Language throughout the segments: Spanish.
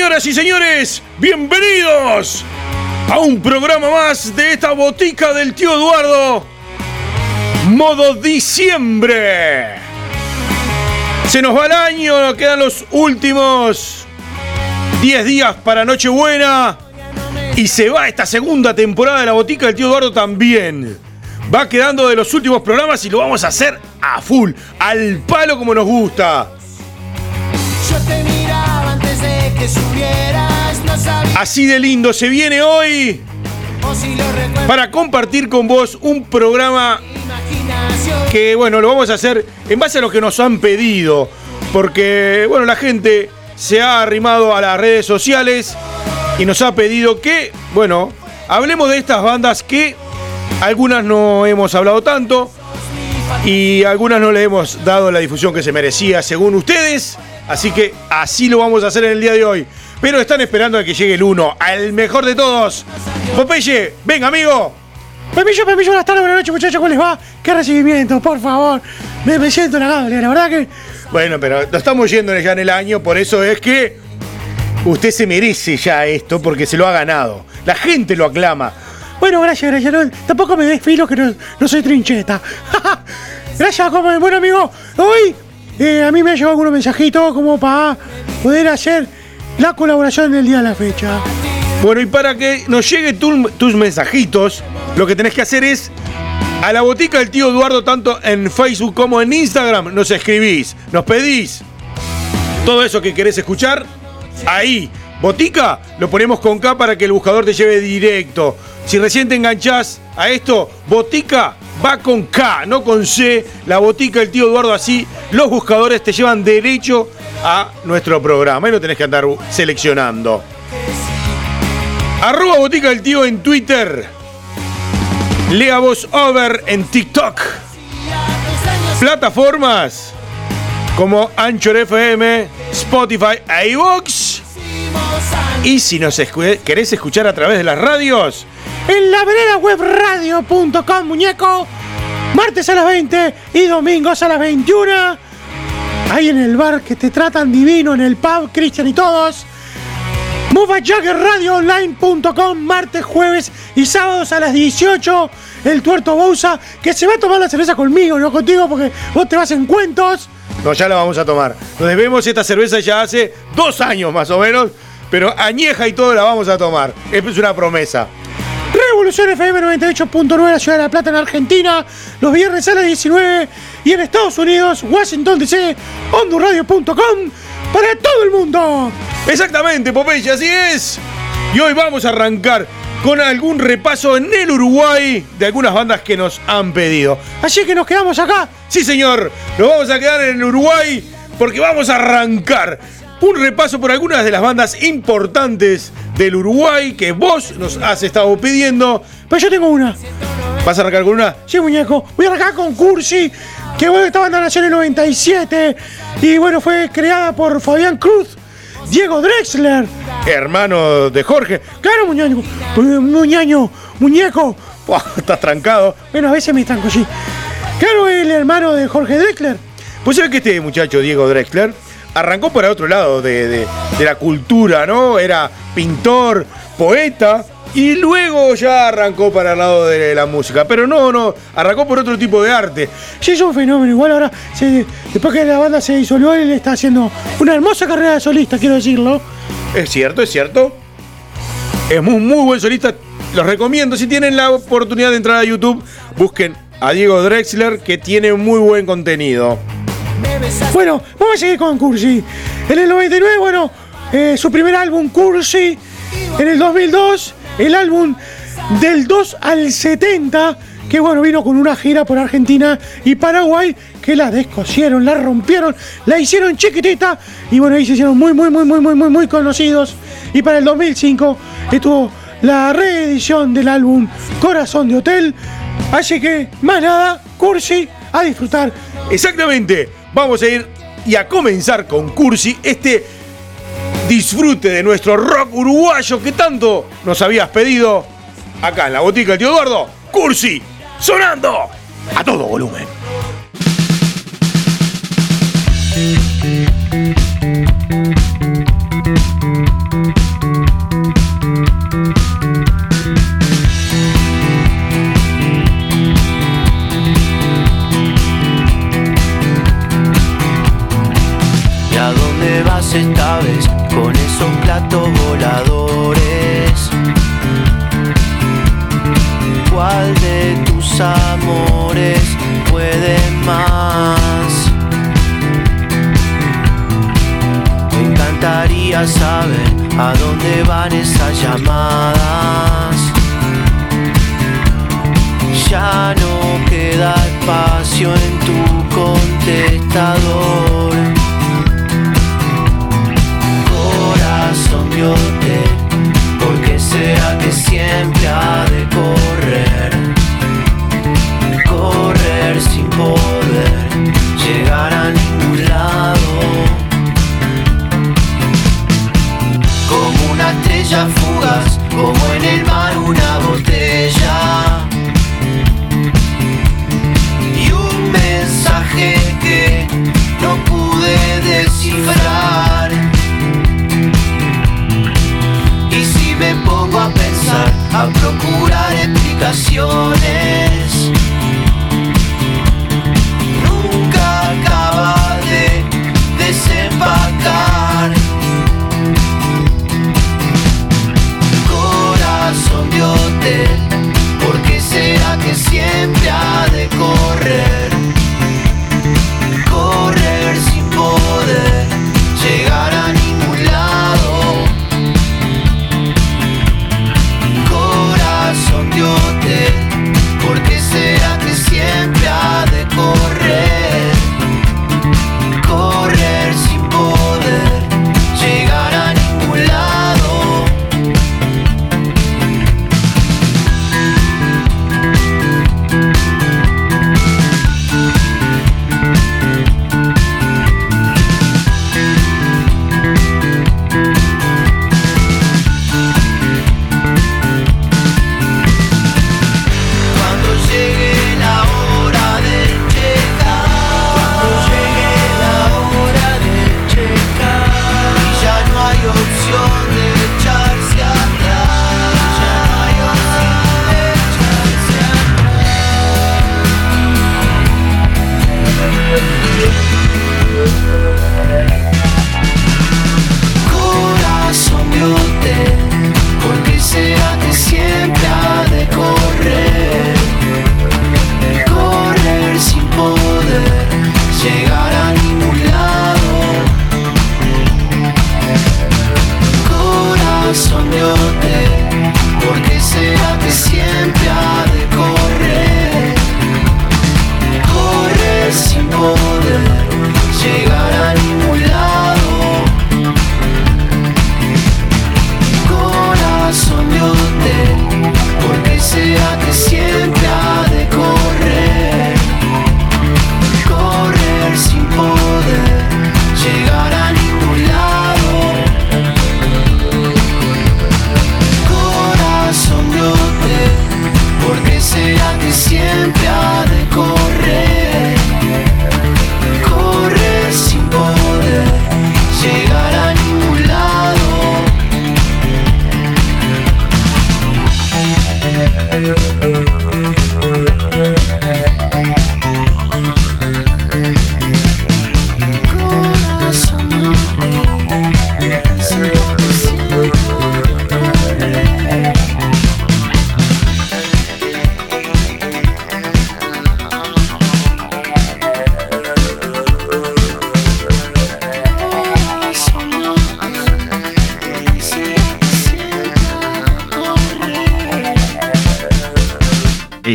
Señoras y señores, bienvenidos a un programa más de esta botica del tío Eduardo. Modo diciembre. Se nos va el año, nos quedan los últimos 10 días para Nochebuena. Y se va esta segunda temporada de la botica del tío Eduardo también. Va quedando de los últimos programas y lo vamos a hacer a full, al palo como nos gusta. Yo te miraba antes de que supieras, no sabía Así de lindo se viene hoy si para compartir con vos un programa que bueno, lo vamos a hacer en base a lo que nos han pedido, porque bueno, la gente se ha arrimado a las redes sociales y nos ha pedido que, bueno, hablemos de estas bandas que algunas no hemos hablado tanto y algunas no le hemos dado la difusión que se merecía según ustedes, así que así lo vamos a hacer en el día de hoy. Pero están esperando a que llegue el uno, al mejor de todos. Popeye, venga amigo, Pepillo, Pepillo, buenas tardes, buenas noches, muchachos, ¿cómo les va? ¿Qué recibimiento, por favor? Me, me siento la cable, la verdad que. Bueno, pero lo estamos yendo ya en el año, por eso es que usted se merece ya esto porque se lo ha ganado. La gente lo aclama. Bueno, gracias, gracias. no, tampoco me des filo que no, no soy trincheta. gracias, como bueno amigo. Hoy eh, a mí me ha llegado algunos mensajitos como para poder hacer la colaboración del día de la fecha. Bueno, y para que nos lleguen tus mensajitos, lo que tenés que hacer es a la botica del tío Eduardo, tanto en Facebook como en Instagram, nos escribís, nos pedís todo eso que querés escuchar. Ahí, botica, lo ponemos con K para que el buscador te lleve directo. Si recién te enganchás a esto, botica va con K, no con C. La botica del tío Eduardo, así los buscadores te llevan derecho a nuestro programa y no tenés que andar seleccionando. Arroba botica del tío en Twitter. Lea voz over en TikTok. Plataformas como Anchor FM, Spotify, iVoox. Y si nos querés escuchar a través de las radios, En la vereda web radio.com, muñeco. Martes a las 20 y domingos a las 21. Ahí en el bar que te tratan divino, en el pub, Cristian y todos. MovaJaggerRadioOnline.com martes, jueves y sábados a las 18. El tuerto Bousa que se va a tomar la cerveza conmigo, no contigo, porque vos te vas en cuentos. no, ya la vamos a tomar. Nos debemos esta cerveza ya hace dos años más o menos, pero añeja y todo la vamos a tomar. Es una promesa. Revolución FM 98.9 en la ciudad de La Plata en Argentina, los viernes a las 19 y en Estados Unidos, Washington DC, hondurradio.com para todo el mundo. Exactamente, Popeye, así es. Y hoy vamos a arrancar con algún repaso en el Uruguay de algunas bandas que nos han pedido. Así que nos quedamos acá. Sí, señor, nos vamos a quedar en el Uruguay porque vamos a arrancar un repaso por algunas de las bandas importantes del Uruguay que vos nos has estado pidiendo. Pero yo tengo una. ¿Vas a arrancar con una? Sí, muñeco. Voy a arrancar con Cursi, que bueno, esta banda nació en el 97 y bueno, fue creada por Fabián Cruz, Diego Drexler. Hermano de Jorge. Claro, muñeco. Muñaño, muñeco. Buah, estás trancado. Bueno, a veces me tranco así. Claro, el hermano de Jorge Drexler. Pues sabés que este muchacho, Diego Drexler, arrancó por el otro lado de, de- de la cultura, ¿no? Era pintor, poeta, y luego ya arrancó para el lado de la música. Pero no, no, arrancó por otro tipo de arte. Sí, es un fenómeno. Igual ahora, se- después que la banda se disolvió, él está haciendo una hermosa carrera de solista, quiero decirlo. Es cierto, es cierto. Es muy, muy buen solista. Los recomiendo. Si tienen la oportunidad de entrar a YouTube, busquen a Diego Drexler, que tiene muy buen contenido. Bueno, vamos a seguir con Cursi. En el 99, bueno, eh, su primer álbum, Cursi. En el 2002, el álbum del 2 al 70, que bueno, vino con una gira por Argentina y Paraguay, que la descosieron, la rompieron, la hicieron chiquitita y bueno, ahí se hicieron muy, muy, muy, muy, muy, muy, muy conocidos. Y para el 2005 estuvo la reedición del álbum Corazón de Hotel. Así que, más nada, Cursi, a disfrutar Exactamente. Vamos a ir y a comenzar con Cursi, este disfrute de nuestro rock uruguayo que tanto nos habías pedido acá en la botica tío Eduardo. Cursi, sonando a todo volumen.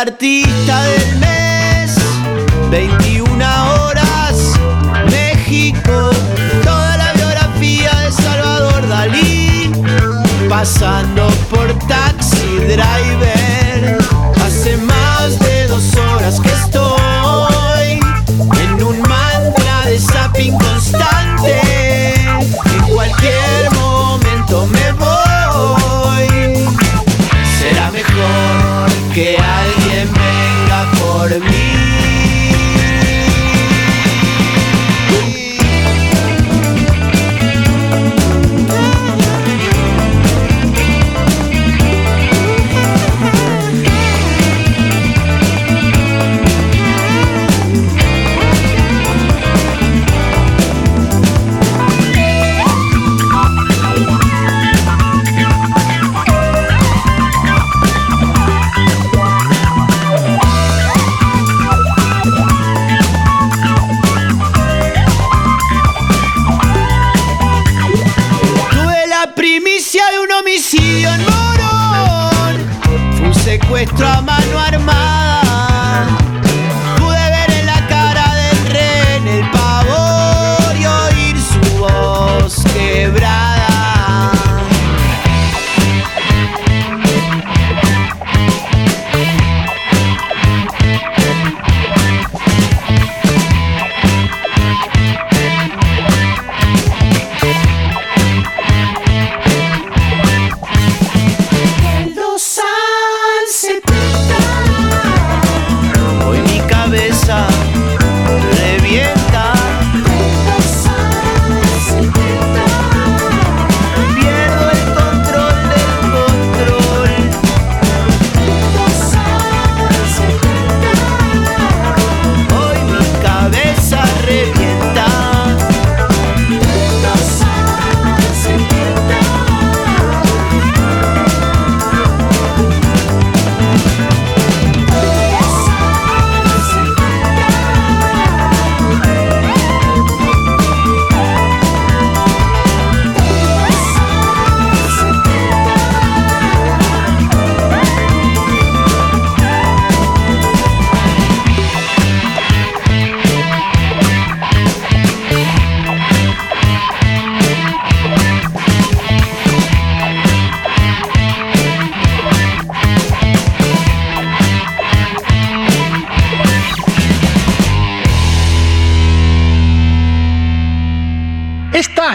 artista del mes. 20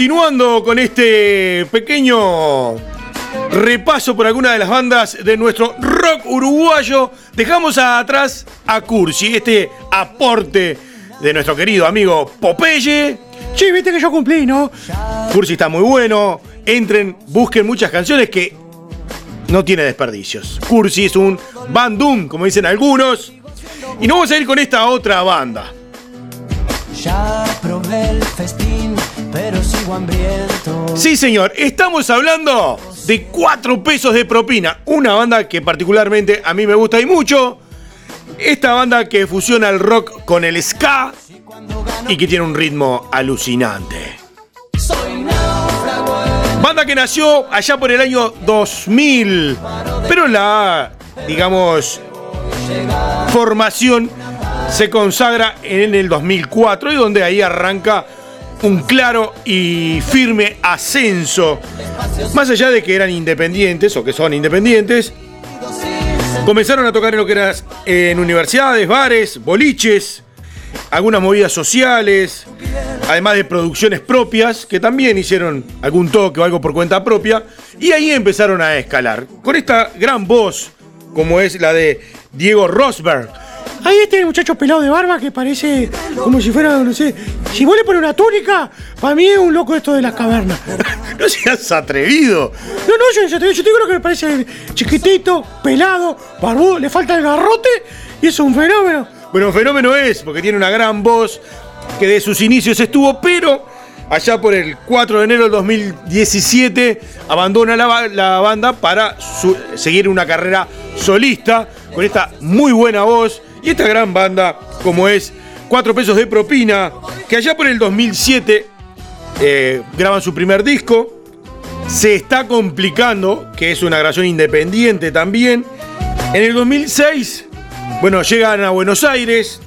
Continuando con este pequeño repaso por alguna de las bandas de nuestro rock uruguayo, dejamos atrás a Cursi, este aporte de nuestro querido amigo Popeye. Che, viste que yo cumplí, ¿no? Cursi está muy bueno. Entren, busquen muchas canciones que no tiene desperdicios. Cursi es un bandum, como dicen algunos. Y nos vamos a ir con esta otra banda. Ya probé el festín, pero sigo hambriento. Sí, señor, estamos hablando de 4 pesos de propina. Una banda que particularmente a mí me gusta y mucho. Esta banda que fusiona el rock con el ska y que tiene un ritmo alucinante. Banda que nació allá por el año 2000, pero la, digamos, formación se consagra en el 2004 y donde ahí arranca un claro y firme ascenso. Más allá de que eran independientes o que son independientes, comenzaron a tocar en lo que eran en universidades, bares, boliches, algunas movidas sociales, además de producciones propias que también hicieron algún toque o algo por cuenta propia y ahí empezaron a escalar con esta gran voz como es la de Diego Rosberg. Ahí este muchacho pelado de barba que parece como si fuera, no sé, si vos pones una túnica, para mí es un loco esto de las cavernas. No seas atrevido. No, no, yo, yo te, yo te digo lo que me parece chiquitito, pelado, barbudo, le falta el garrote y es un fenómeno. Bueno, fenómeno es, porque tiene una gran voz que de sus inicios estuvo, pero allá por el 4 de enero del 2017 abandona la, ba- la banda para seguir una carrera solista con esta muy buena voz y esta gran banda como es 4 pesos de propina, que allá por el 2007 eh, graban su primer disco. Se está complicando, que es una grabación independiente también. En el 2006, bueno, llegan a Buenos Aires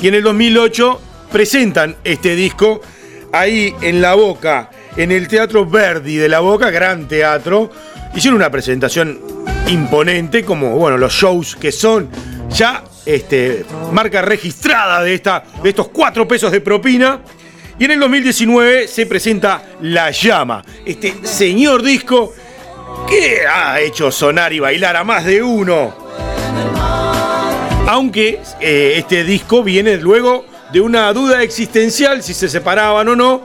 y en el 2008 presentan este disco ahí en La Boca, en el Teatro Verdi de La Boca, gran teatro. Hicieron una presentación imponente, como bueno, los shows que son ya este, marca registrada de, esta, de estos cuatro pesos de propina. Y en el 2019 se presenta La Llama, este señor disco que ha hecho sonar y bailar a más de uno. Aunque eh, este disco viene luego de una duda existencial si se separaban o no.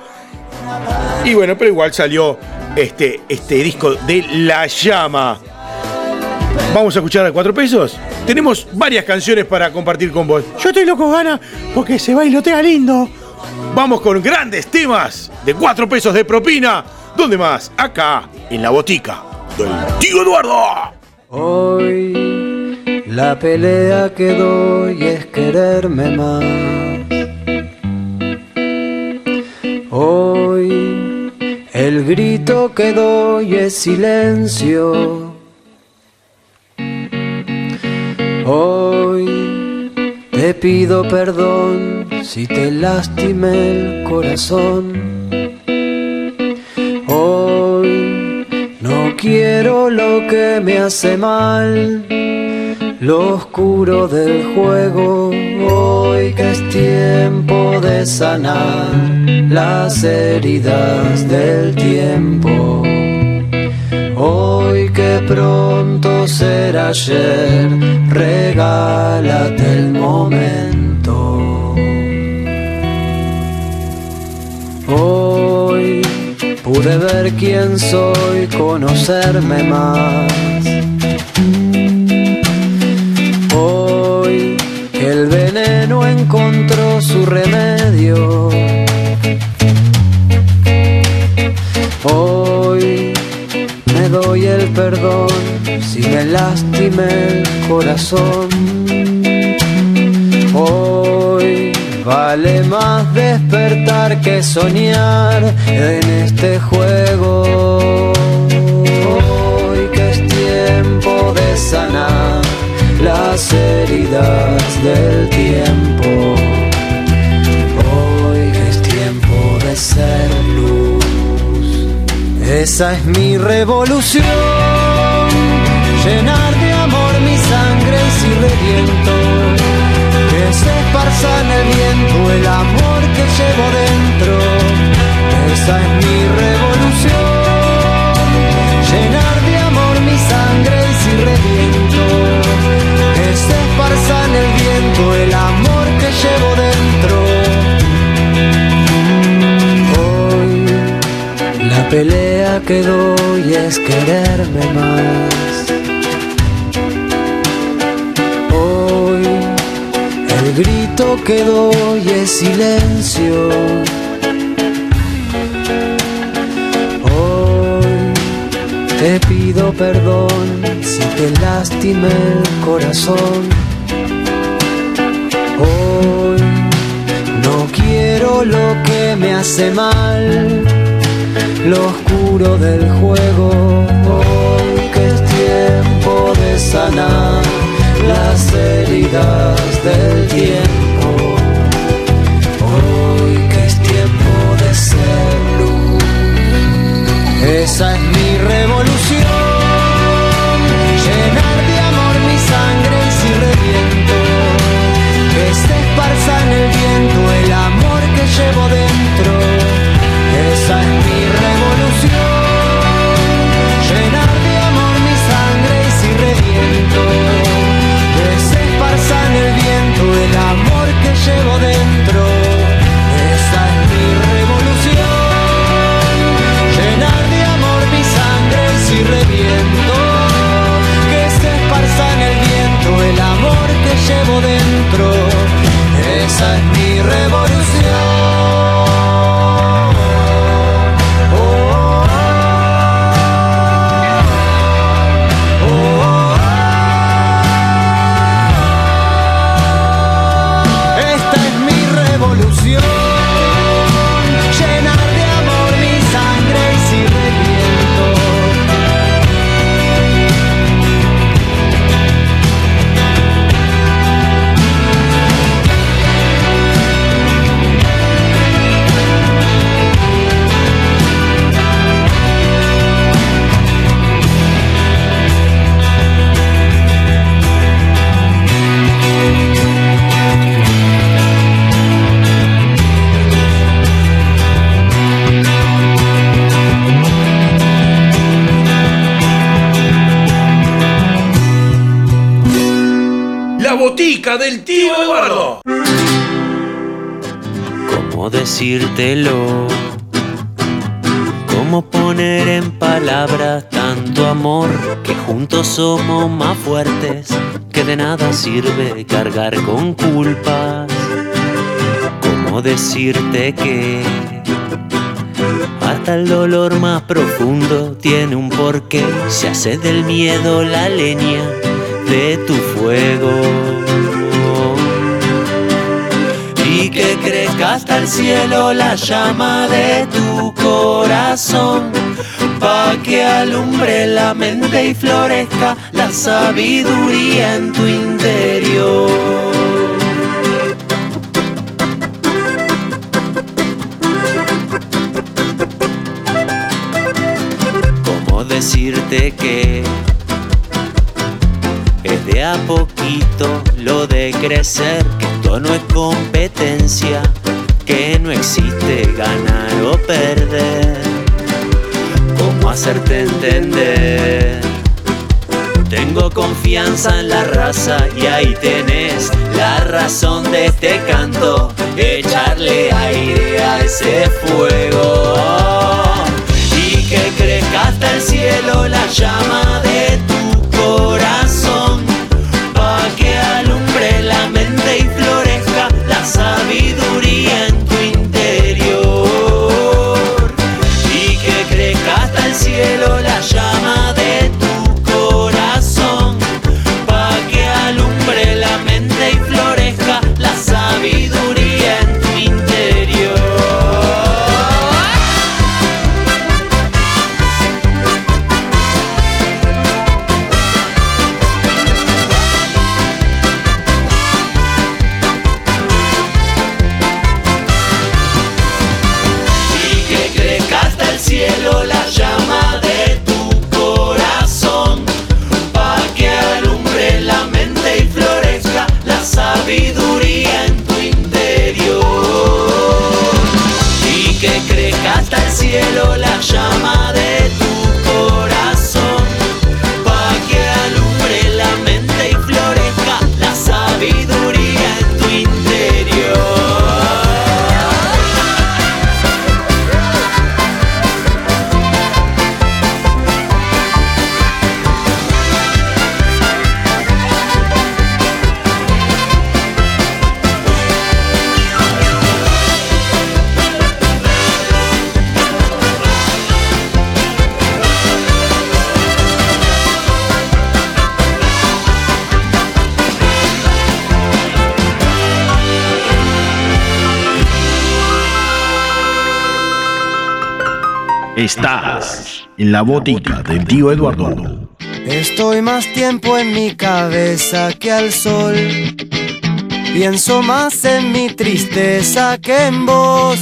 Y bueno, pero igual salió este, este disco de La Llama. Vamos a escuchar a cuatro pesos. Tenemos varias canciones para compartir con vos. Yo estoy loco gana porque se bailotea lindo. Vamos con grandes temas de cuatro pesos de propina. ¿Dónde más? Acá, en la botica del tío Eduardo. Hoy la pelea que doy es quererme más. Hoy el grito que doy es silencio. Hoy te pido perdón si te lastimé el corazón. Hoy no quiero lo que me hace mal, lo oscuro del juego. Hoy que es tiempo de sanar las heridas del tiempo. Hoy que pronto será ayer, regálate el momento. Hoy pude ver quién soy, conocerme más. Hoy el veneno encontró su remedio. Doy el perdón si me lastimé el corazón. Hoy vale más despertar que soñar en este juego. Hoy que es tiempo de sanar las heridas del tiempo. Esa es mi revolución. Llenar de amor mi sangre si reviento. Que se esparza en el viento el amor que llevo dentro. Esa es mi revolución. Llenar de amor mi sangre y si reviento. Que se esparza en el viento el amor que llevo dentro. Pelea que doy es quererme más. Hoy el grito que doy es silencio. Hoy te pido perdón si te lastimé el corazón. Hoy no quiero lo que me hace mal lo oscuro del juego. Hoy que es tiempo de sanar las heridas del tiempo. Esa es mi revolución. Llenar de amor mi sangre y si reviento. Que se esparza en el viento el amor que llevo dentro. Esa es mi revolución. Llenar de amor mi sangre y si reviento. Que se esparza en el viento el amor que llevo dentro. Esa es mi revolución. ¿Cómo poner en palabras tanto amor que juntos somos más fuertes? Que de nada sirve cargar con culpas. ¿Cómo decirte que hasta el dolor más profundo tiene un porqué? Se hace del miedo la leña de tu fuego que crezca hasta el cielo la llama de tu corazón, pa' que alumbre la mente y florezca la sabiduría en tu interior. decirte que es de a poquito lo de crecer, que esto no es competencia, entender? Tengo confianza en la raza y ahí tenés la razón de este canto, echarle aire a ese fuego y que crezca hasta el cielo la llama de tu Estás en la botica del tío Eduardo. Estoy más tiempo en mi cabeza que al sol. Pienso más en mi tristeza que en vos.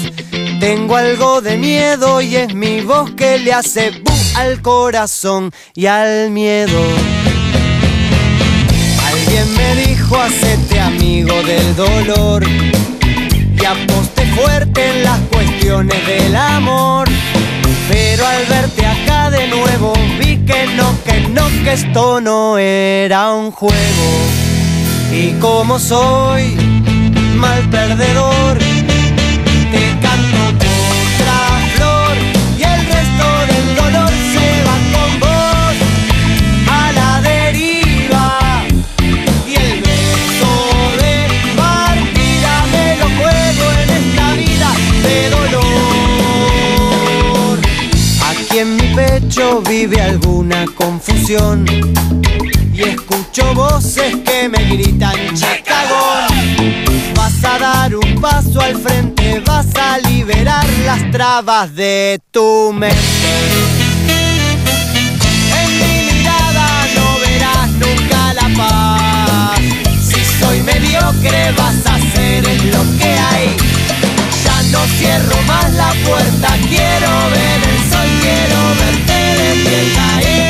Tengo algo de miedo y es mi voz que le hace bu al corazón y al miedo. Alguien me dijo hacete amigo del dolor y aposté fuerte en las cuestiones del amor. Pero al verte acá de nuevo vi que no, que no, que esto no era un juego. Y como soy mal perdedor, vive alguna confusión y escucho voces que me gritan chacagón. Vas a dar un paso al frente, vas a liberar las trabas de tu mente. En mi mirada no verás nunca la paz. Si soy mediocre vas a hacer lo que hay. No cierro más la puerta, quiero ver el sol, quiero verte de pie caer.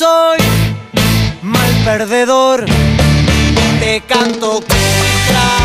Soy mal perdedor, te canto contra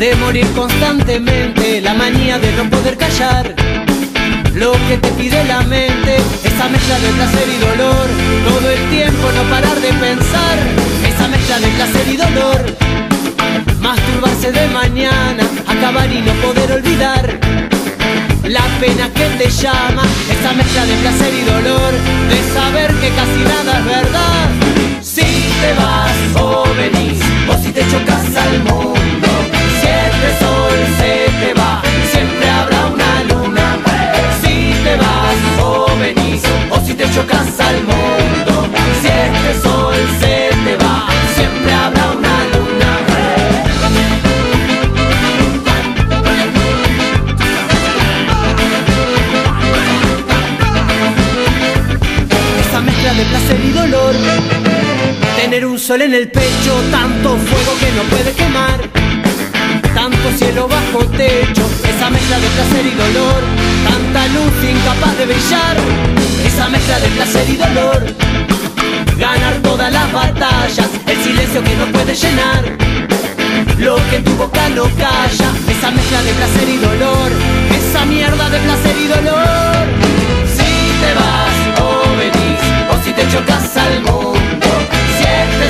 de morir constantemente, la manía de no poder callar. Lo que te pide la mente, esa mezcla de placer y dolor, todo el tiempo no parar de pensar. Esa mezcla de placer y dolor, masturbarse de mañana, acabar y no poder olvidar. La pena que te llama, esa mezcla de placer y dolor, de saber que casi nada es verdad. Si te vas o venís, o si te chocas al mundo, sol se te va, siempre habrá una luna. Si te vas o venís, o si te chocas al mundo, si este sol se te va, siempre habrá una luna. esa mezcla de placer y dolor. Tener un sol en el pecho, tanto fuego que no puede quemar, tanto cielo bajo techo, esa mezcla de placer y dolor, tanta luz incapaz de brillar, esa mezcla de placer y dolor. Ganar todas las batallas, el silencio que no puede llenar, lo que tu boca no calla, esa mezcla de placer y dolor, esa mierda de placer y dolor. Si te vas o venís, o si te chocas al mundo, si este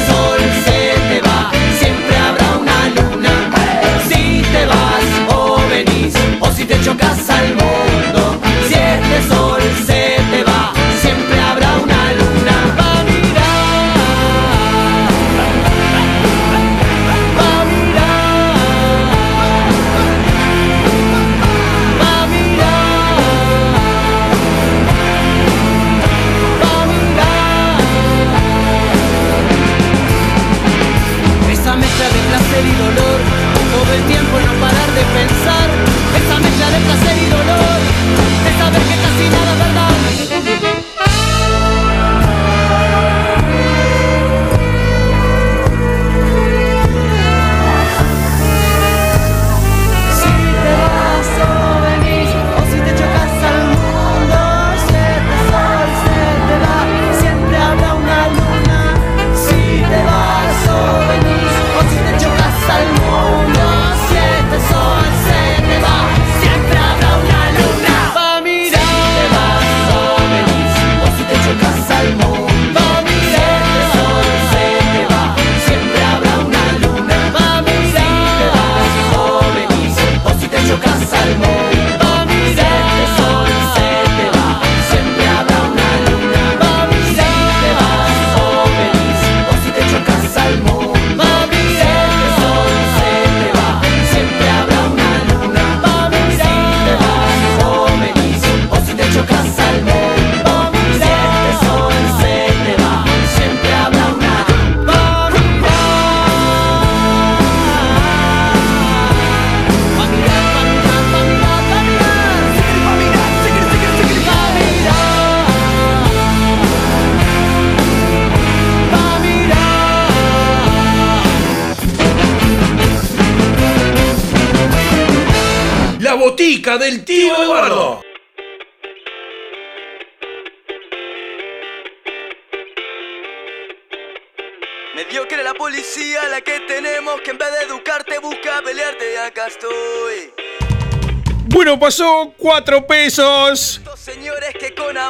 Bueno, pasó cuatro pesos.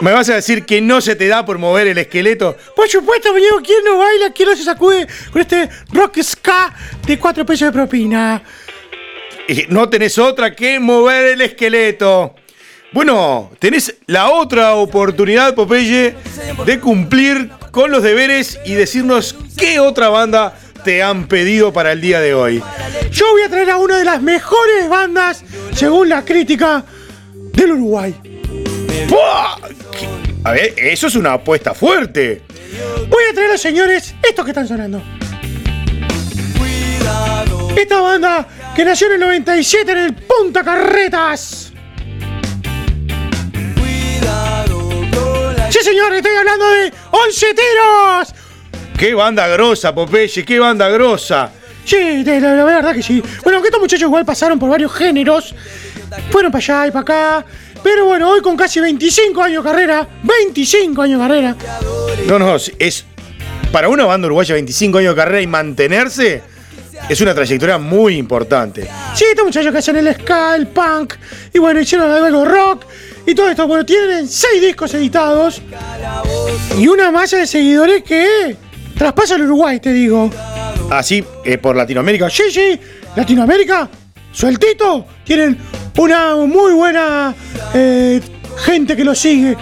¿Me vas a decir que no se te da por mover el esqueleto? Por supuesto, amigo, ¿quién no baila? ¿Quién no se sacude con este rock ska de 4 pesos de propina? Eh, No tenés otra que mover el esqueleto. Bueno, tenés la otra oportunidad, Popeye, de cumplir con los deberes y decirnos qué otra banda te han pedido para el día de hoy. Yo voy a traer a una de las mejores bandas, según la crítica, del Uruguay. ¡Buah! A ver, eso es una apuesta fuerte. Voy a traer a los señores estos que están sonando. Esta banda que nació en el 97 en el Punta Carretas. Sí, señor, estoy hablando de 11 tiros. ¡Qué banda grosa, Popeye! ¡Qué banda grosa! Sí, la, la verdad que sí. Bueno, aunque estos muchachos igual pasaron por varios géneros, fueron para allá y para acá. Pero bueno, hoy con casi 25 años de carrera, 25 años de carrera, No, no, es. Para una banda uruguaya 25 años de carrera y mantenerse, es una trayectoria muy importante. Sí, estos muchachos que hacen el ska, el punk, y bueno, hicieron algo rock, y todo esto. Bueno, tienen seis discos editados, y una masa de seguidores que traspasa el Uruguay, te digo. Así, eh, por Latinoamérica. Sí, sí, Latinoamérica, sueltito, tienen una muy buena eh, gente que lo sigue.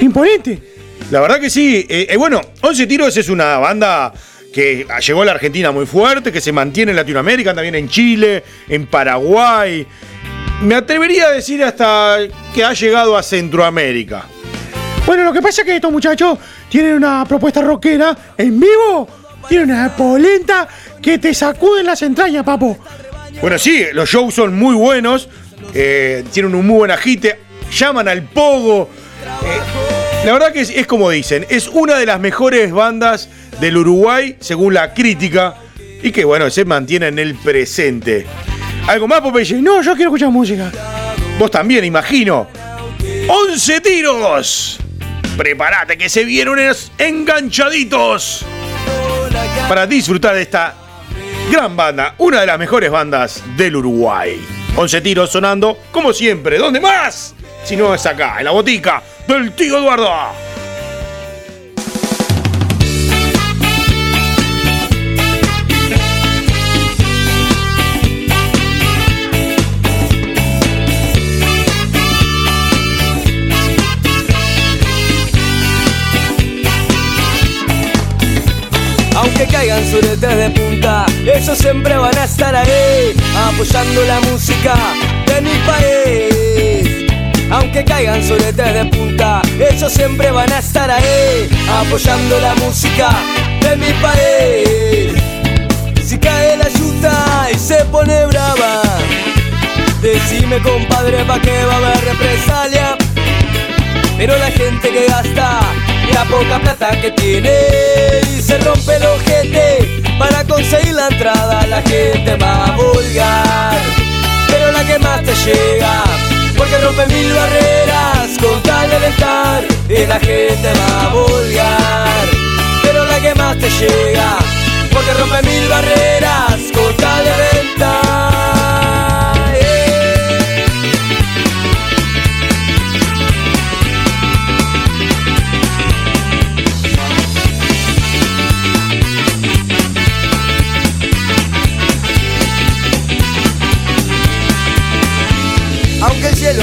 Imponente. La verdad que sí. Eh, eh, bueno, 11 Tiros es una banda que llegó a la Argentina muy fuerte, que se mantiene en Latinoamérica, también en Chile, en Paraguay. Me atrevería a decir hasta que ha llegado a Centroamérica. Bueno, lo que pasa es que estos muchachos tienen una propuesta rockera en vivo. Tienen una polenta que te sacuden las entrañas, papo. Bueno, sí, los shows son muy buenos, eh, tienen un muy buen agite, llaman al pogo. Eh, la verdad que es, es como dicen, es una de las mejores bandas del Uruguay, según la crítica, y que bueno, se mantiene en el presente. ¿Algo más, Popeye? No, yo quiero escuchar música. Vos también, imagino. ¡11 tiros! Prepárate que se unos enganchaditos para disfrutar de esta gran banda, una de las mejores bandas del Uruguay. 11 tiros sonando, como siempre. ¿Dónde más? Si no es acá, en la botica del tío Eduardo. Suretes de punta, ellos siempre van a estar ahí, apoyando la música de mi país. Aunque caigan suretes de punta, ellos siempre van a estar ahí, apoyando la música de mi país. Si cae la yuta y se pone brava, decime compadre pa' que va a haber represalia. Pero la gente que gasta la poca plata que tiene y se rompe el ojete para conseguir la entrada, la gente va a vulgar. Pero la que más te llega, porque rompe mil barreras con tal de alentar, y la gente va a vulgar. Pero la que más te llega, porque rompe mil barreras con tal de alentar.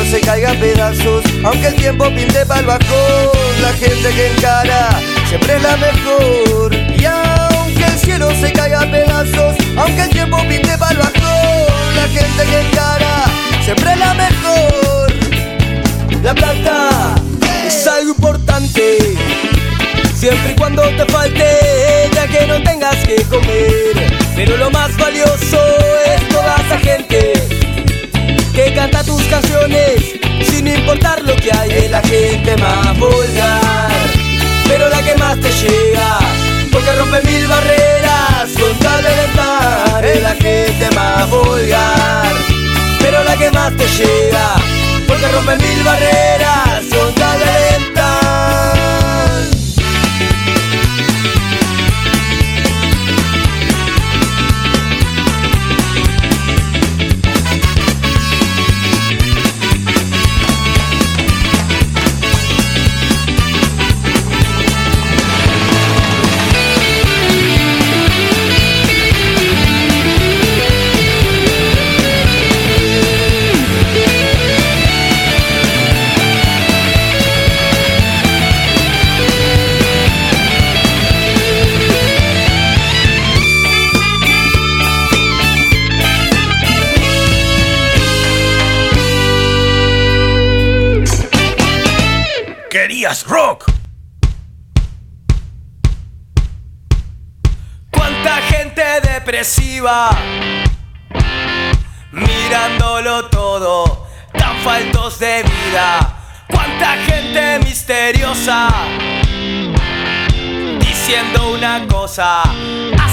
El cielo se caiga en pedazos, aunque el tiempo pinte pa'l bajón, la gente que encara siempre es la mejor. Y aunque el cielo se caiga a pedazos, aunque el tiempo pinte pa'l bajón, la gente que encara siempre es la mejor. La plata es algo importante, siempre y cuando te falte, importar lo que hay es la gente más vulgar pero la que más te llega porque rompe mil barreras con tal de es la gente más vulgar pero la que más te llega, porque rompe mil barreras, tan lentas. Una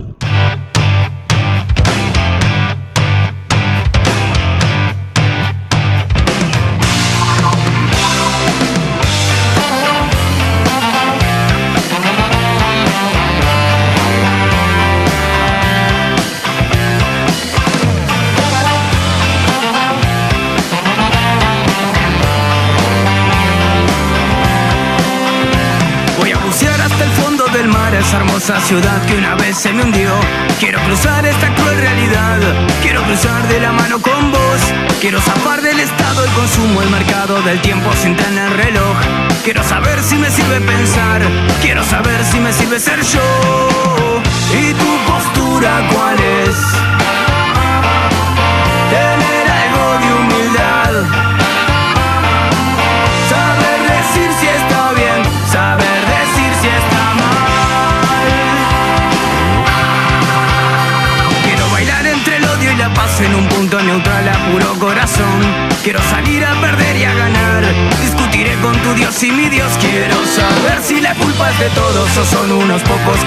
Hermosa ciudad que una vez se me hundió. Quiero cruzar esta cruel realidad, quiero cruzar de la mano con vos. Quiero zafar del estado, el consumo, el mercado del tiempo sin tener reloj. Quiero saber si me sirve pensar, quiero saber si me sirve ser yo.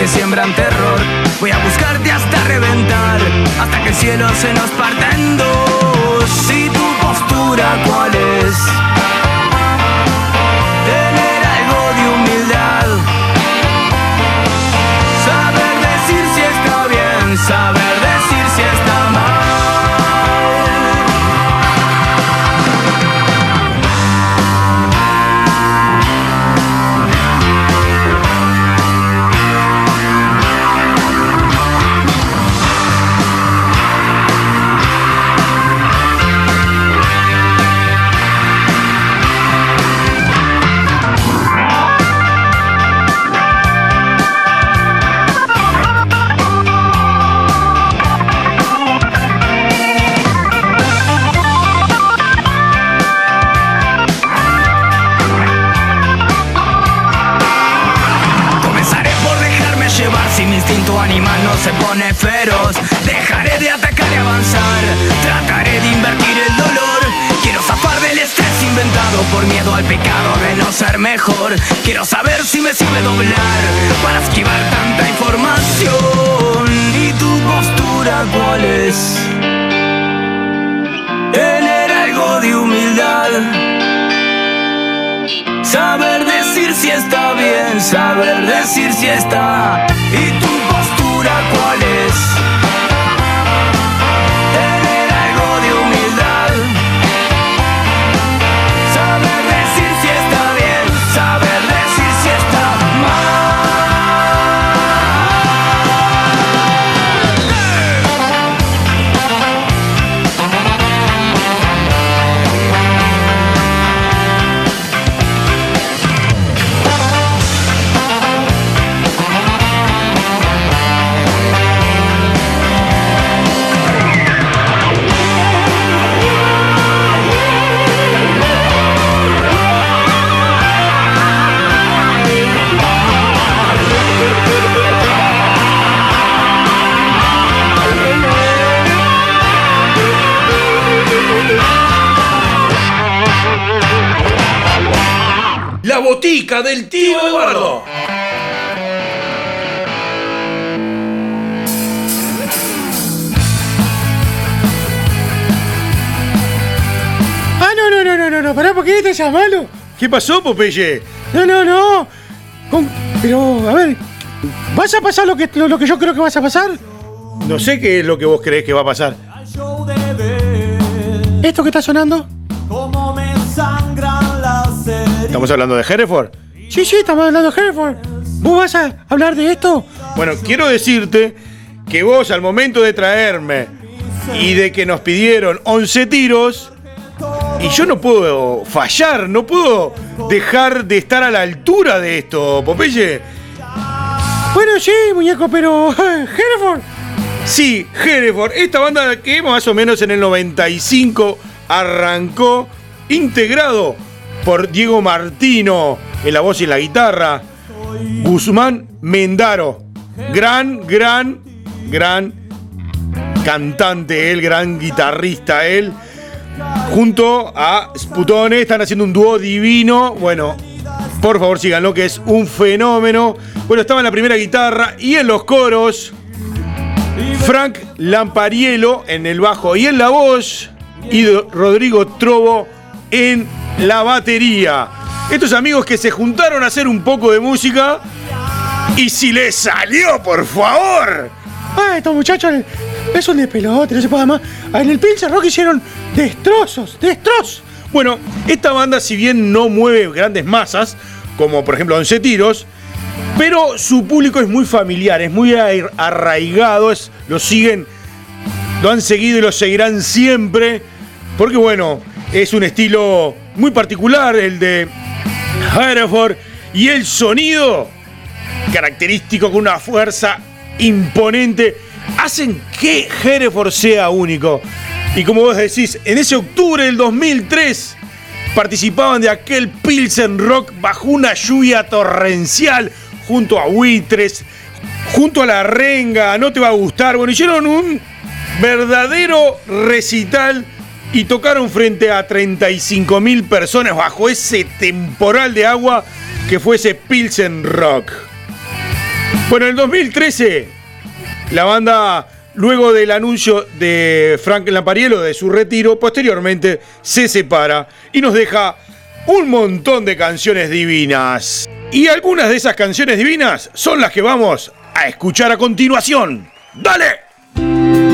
Que siembran terror. Voy a buscarte hasta reventar, hasta que el cielo se nos parta ¿Qué pasó, Popeye? No, no, no. Con- Pero, a ver, ¿vas a pasar lo que, lo, lo que yo creo que vas a pasar? No sé qué es lo que vos creés que va a pasar. ¿Esto que está sonando? ¿Estamos hablando de Hereford? Sí, sí, estamos hablando de Hereford. ¿Vos vas a hablar de esto? Bueno, quiero decirte que vos al momento de traerme y de que nos pidieron 11 tiros, y yo no puedo fallar, no puedo dejar de estar a la altura de esto, Popeye. Bueno, sí, muñeco, pero... Hereford. Sí, Hereford, esta banda que más o menos en el 95 arrancó integrado por Diego Martino en la voz y en la guitarra, Guzmán Mendaro, gran, gran, gran cantante, él, gran guitarrista, él, junto a Sputone, están haciendo un dúo divino, bueno, Por favor, síganlo, que es un fenómeno. Bueno, estaba en la primera guitarra y en los coros. Frank Lampariello en el bajo y en la voz. Y Rodrigo Trobo en la batería. Estos amigos que se juntaron a hacer un poco de música. Y si les salió, por favor. Ah, estos muchachos es un despelote, no se puede más. En el Pilsen Rock hicieron destrozos, destrozos. Bueno, esta banda, si bien no mueve grandes masas, como por ejemplo 11 tiros, pero su público es muy familiar, es muy arraigado, es, lo siguen, lo han seguido y lo seguirán siempre, porque bueno, es un estilo muy particular el de Hereford y el sonido característico con una fuerza imponente hacen que Hereford sea único. Y como vos decís, en ese octubre del 2003 participaban de aquel Pilsen Rock bajo una lluvia torrencial junto a Buitres, junto a la Renga, no te va a gustar. Bueno, hicieron un verdadero recital y tocaron frente a 35 mil personas bajo ese temporal de agua que fue ese Pilsen Rock. Bueno, en el 2013, la banda, luego del anuncio de Frank Lampariello de su retiro, posteriormente se separa y nos deja un montón de canciones divinas. Y algunas de esas canciones divinas son las que vamos a escuchar a continuación. ¡Dale!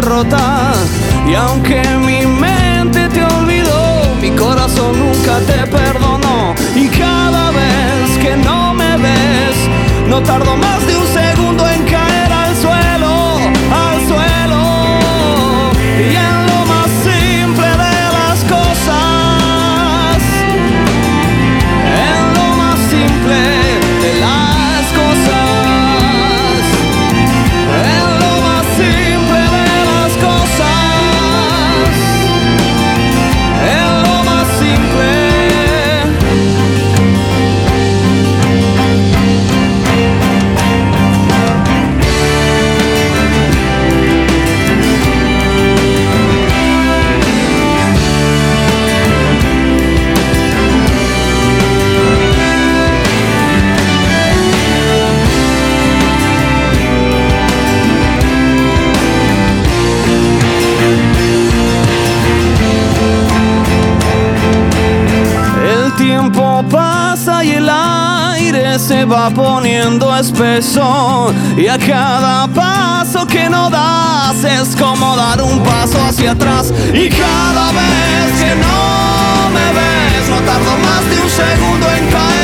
rota. Y aunque mi mente te olvidó, mi corazón nunca te perdonó. Y cada vez que no me ves, no tardo más de un se va poniendo espeso. Y a cada paso que no das es como dar un paso hacia atrás. Y cada vez que no me ves no tardo más de un segundo en caer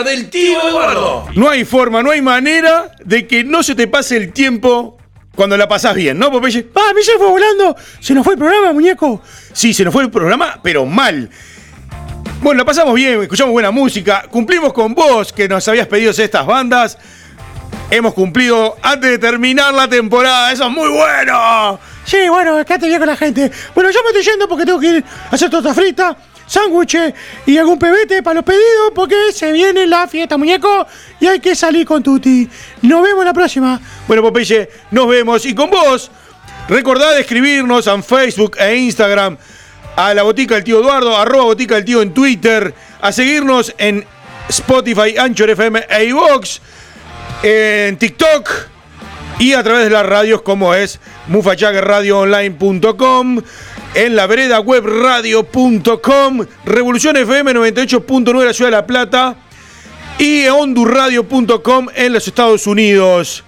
Del tío Eduardo. No hay forma, no hay manera de que no se te pase el tiempo cuando la pasás bien, ¿no, Popeye? Ah, se fue volando. Se nos fue el programa, muñeco. Sí, se nos fue el programa, pero mal. Bueno, la pasamos bien, escuchamos buena música, cumplimos con vos que nos habías pedido estas bandas. Hemos cumplido antes de terminar la temporada, eso es muy bueno. Sí, bueno, quédate bien con la gente. Bueno, yo me estoy yendo porque tengo que ir a hacer torta frita, sándwiches y algún pebete para los pedidos porque se viene la fiesta, muñeco, y hay que salir con Tuti. Nos vemos la próxima. Bueno, Popeye, nos vemos. Y con vos, recordad escribirnos en Facebook e Instagram a la botica del tío Eduardo, arroba botica del tío en Twitter, a seguirnos en Spotify, Anchor FM e iVox, en TikTok y a través de las radios como es mufachagradioonline.com, en la vereda web radio.com, Revolución FM 98.9 de la Ciudad de La Plata y hondurradio.com en los Estados Unidos.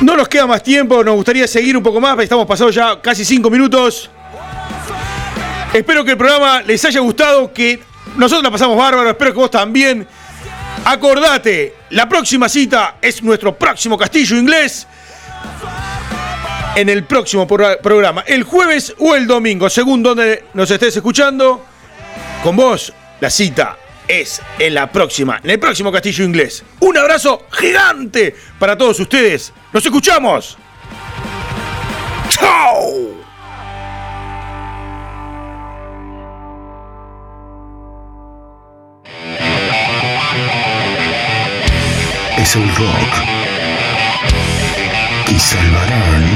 No nos queda más tiempo, nos gustaría seguir un poco más, estamos pasados ya casi cinco minutos. Espero que el programa les haya gustado, que nosotros la pasamos bárbaro, espero que vos también. Acordate, la próxima cita es nuestro próximo castillo inglés en el próximo pro- programa, el jueves o el domingo, según donde nos estés escuchando. Con vos, la cita es en la próxima, en el próximo castillo inglés. Un abrazo gigante para todos ustedes. Nos escuchamos. ¡Chao! Es el rock que salvará al